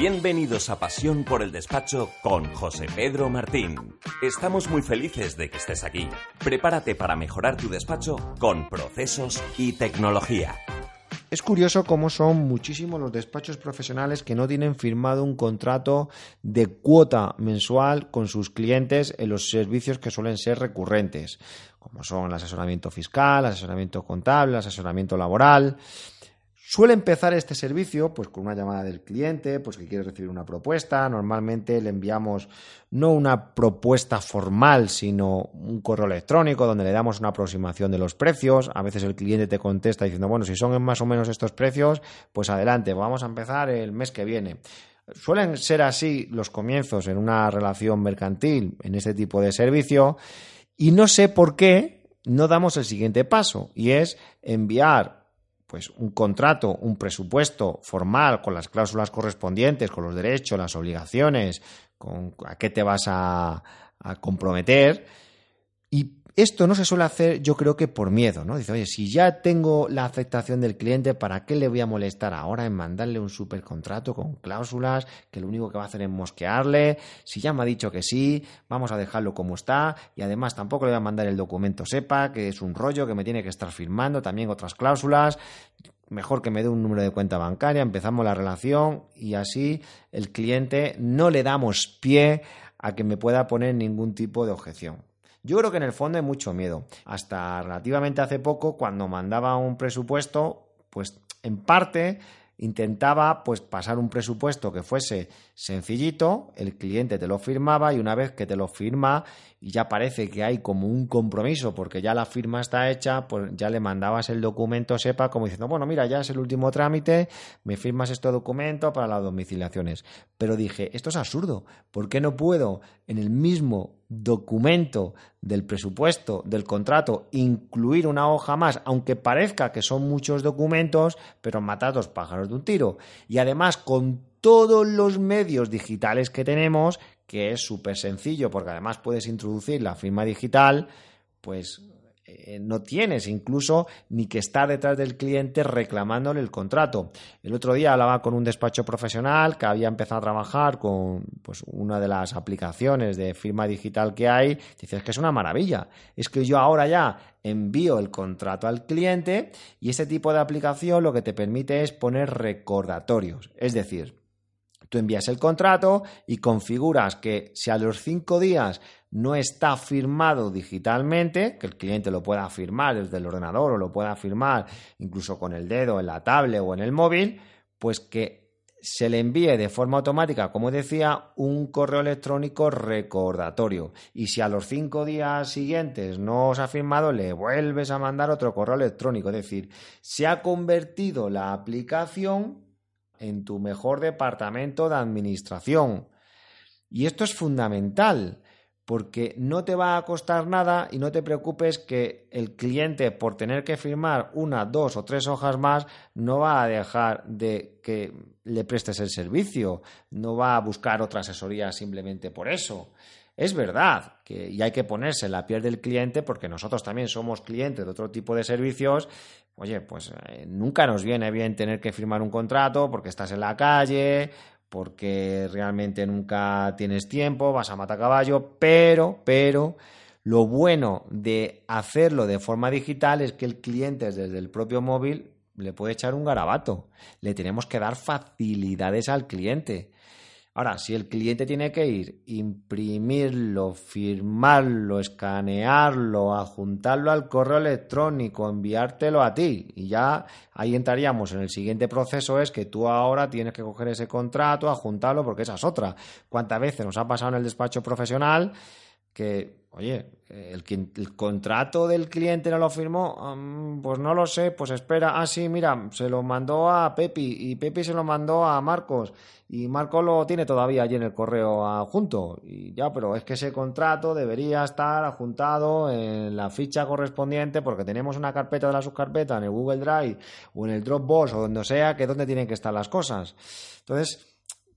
Bienvenidos a Pasión por el Despacho con José Pedro Martín. Estamos muy felices de que estés aquí. Prepárate para mejorar tu despacho con procesos y tecnología. Es curioso cómo son muchísimos los despachos profesionales que no tienen firmado un contrato de cuota mensual con sus clientes en los servicios que suelen ser recurrentes, como son el asesoramiento fiscal, el asesoramiento contable, el asesoramiento laboral. Suele empezar este servicio pues con una llamada del cliente, pues que quiere recibir una propuesta. Normalmente le enviamos no una propuesta formal, sino un correo electrónico donde le damos una aproximación de los precios. A veces el cliente te contesta diciendo, bueno, si son más o menos estos precios, pues adelante, vamos a empezar el mes que viene. Suelen ser así los comienzos en una relación mercantil en este tipo de servicio y no sé por qué no damos el siguiente paso y es enviar pues un contrato, un presupuesto formal con las cláusulas correspondientes, con los derechos, las obligaciones, con a qué te vas a, a comprometer y esto no se suele hacer, yo creo que por miedo, ¿no? Dice, oye, si ya tengo la aceptación del cliente, ¿para qué le voy a molestar ahora en mandarle un supercontrato con cláusulas que lo único que va a hacer es mosquearle? Si ya me ha dicho que sí, vamos a dejarlo como está y además tampoco le voy a mandar el documento SEPA, que es un rollo que me tiene que estar firmando, también otras cláusulas mejor que me dé un número de cuenta bancaria, empezamos la relación y así el cliente no le damos pie a que me pueda poner ningún tipo de objeción. Yo creo que en el fondo hay mucho miedo. Hasta relativamente hace poco, cuando mandaba un presupuesto, pues en parte intentaba pues pasar un presupuesto que fuese sencillito, el cliente te lo firmaba y una vez que te lo firma y ya parece que hay como un compromiso porque ya la firma está hecha, pues ya le mandabas el documento SEPA como diciendo, bueno, mira, ya es el último trámite, me firmas este documento para las domiciliaciones. Pero dije, esto es absurdo, ¿por qué no puedo en el mismo documento del presupuesto, del contrato, incluir una hoja más, aunque parezca que son muchos documentos, pero matar dos pájaros de un tiro. Y además con todos los medios digitales que tenemos, que es súper sencillo, porque además puedes introducir la firma digital, pues eh, no tienes incluso ni que estar detrás del cliente reclamándole el contrato. El otro día hablaba con un despacho profesional que había empezado a trabajar con pues, una de las aplicaciones de firma digital que hay. Dices que es una maravilla. Es que yo ahora ya envío el contrato al cliente y ese tipo de aplicación lo que te permite es poner recordatorios. Es decir, Tú envías el contrato y configuras que si a los cinco días no está firmado digitalmente, que el cliente lo pueda firmar desde el ordenador o lo pueda firmar incluso con el dedo en la tablet o en el móvil, pues que se le envíe de forma automática, como decía, un correo electrónico recordatorio. Y si a los cinco días siguientes no os ha firmado, le vuelves a mandar otro correo electrónico. Es decir, se ha convertido la aplicación en tu mejor departamento de administración. Y esto es fundamental, porque no te va a costar nada y no te preocupes que el cliente, por tener que firmar una, dos o tres hojas más, no va a dejar de que le prestes el servicio, no va a buscar otra asesoría simplemente por eso. Es verdad que y hay que ponerse en la piel del cliente porque nosotros también somos clientes de otro tipo de servicios oye, pues eh, nunca nos viene bien tener que firmar un contrato porque estás en la calle, porque realmente nunca tienes tiempo, vas a matar caballo, pero, pero, lo bueno de hacerlo de forma digital es que el cliente desde el propio móvil le puede echar un garabato. Le tenemos que dar facilidades al cliente. Ahora, si el cliente tiene que ir, imprimirlo, firmarlo, escanearlo, adjuntarlo al correo electrónico, enviártelo a ti, y ya ahí entraríamos en el siguiente proceso, es que tú ahora tienes que coger ese contrato, adjuntarlo, porque esa es otra. ¿Cuántas veces nos ha pasado en el despacho profesional que, oye, el, el, contrato del cliente no lo firmó, pues no lo sé, pues espera, ah, sí, mira, se lo mandó a Pepi y Pepi se lo mandó a Marcos y Marcos lo tiene todavía allí en el correo adjunto y ya, pero es que ese contrato debería estar adjuntado en la ficha correspondiente porque tenemos una carpeta de la subcarpeta en el Google Drive o en el Dropbox o donde sea que es donde tienen que estar las cosas. Entonces,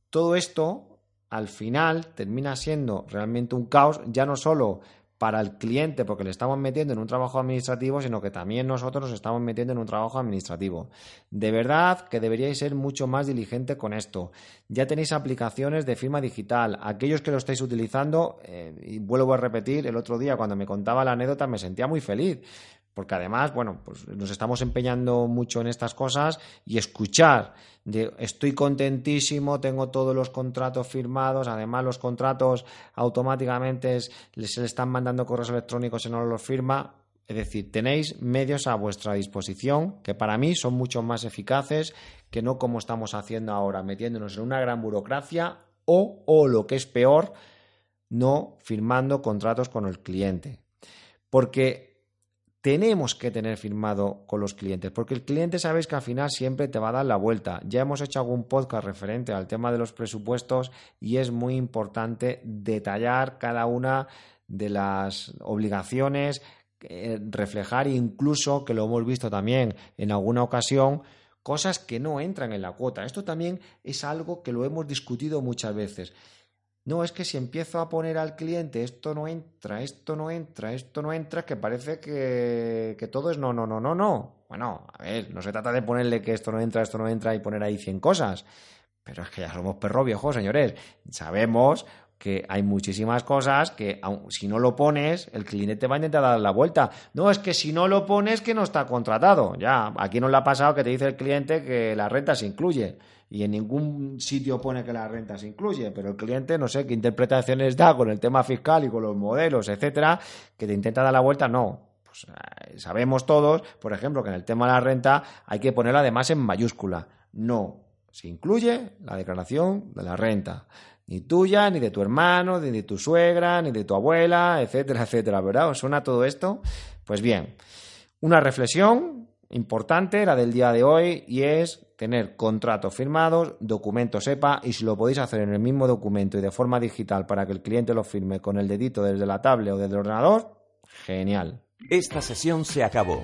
todo esto al final termina siendo realmente un caos, ya no solo para el cliente porque le estamos metiendo en un trabajo administrativo, sino que también nosotros nos estamos metiendo en un trabajo administrativo. De verdad que deberíais ser mucho más diligente con esto. Ya tenéis aplicaciones de firma digital. Aquellos que lo estáis utilizando, eh, y vuelvo a repetir, el otro día cuando me contaba la anécdota me sentía muy feliz porque además, bueno, pues nos estamos empeñando mucho en estas cosas y escuchar de estoy contentísimo, tengo todos los contratos firmados, además los contratos automáticamente les están mandando correos electrónicos y no los firma. Es decir, tenéis medios a vuestra disposición que para mí son mucho más eficaces que no como estamos haciendo ahora, metiéndonos en una gran burocracia o, o lo que es peor, no firmando contratos con el cliente. Porque tenemos que tener firmado con los clientes, porque el cliente sabéis que al final siempre te va a dar la vuelta. Ya hemos hecho algún podcast referente al tema de los presupuestos y es muy importante detallar cada una de las obligaciones, eh, reflejar incluso, que lo hemos visto también en alguna ocasión, cosas que no entran en la cuota. Esto también es algo que lo hemos discutido muchas veces. No, es que si empiezo a poner al cliente esto no entra, esto no entra, esto no entra, que parece que, que todo es no, no, no, no, no. Bueno, a ver, no se trata de ponerle que esto no entra, esto no entra y poner ahí 100 cosas. Pero es que ya somos perro viejos, señores. Sabemos que hay muchísimas cosas que si no lo pones, el cliente te va a intentar dar la vuelta. No, es que si no lo pones, que no está contratado. Ya, aquí no le ha pasado que te dice el cliente que la renta se incluye y en ningún sitio pone que la renta se incluye, pero el cliente no sé qué interpretaciones da con el tema fiscal y con los modelos, etcétera, que te intenta dar la vuelta, no. Pues eh, sabemos todos, por ejemplo, que en el tema de la renta hay que ponerla además en mayúscula. No se incluye la declaración de la renta. Ni tuya, ni de tu hermano, ni de tu suegra, ni de tu abuela, etcétera, etcétera, ¿verdad? ¿Os suena todo esto? Pues bien, una reflexión importante, la del día de hoy, y es tener contratos firmados, documentos SEPA, y si lo podéis hacer en el mismo documento y de forma digital para que el cliente lo firme con el dedito desde la tablet o desde el ordenador, genial. Esta sesión se acabó.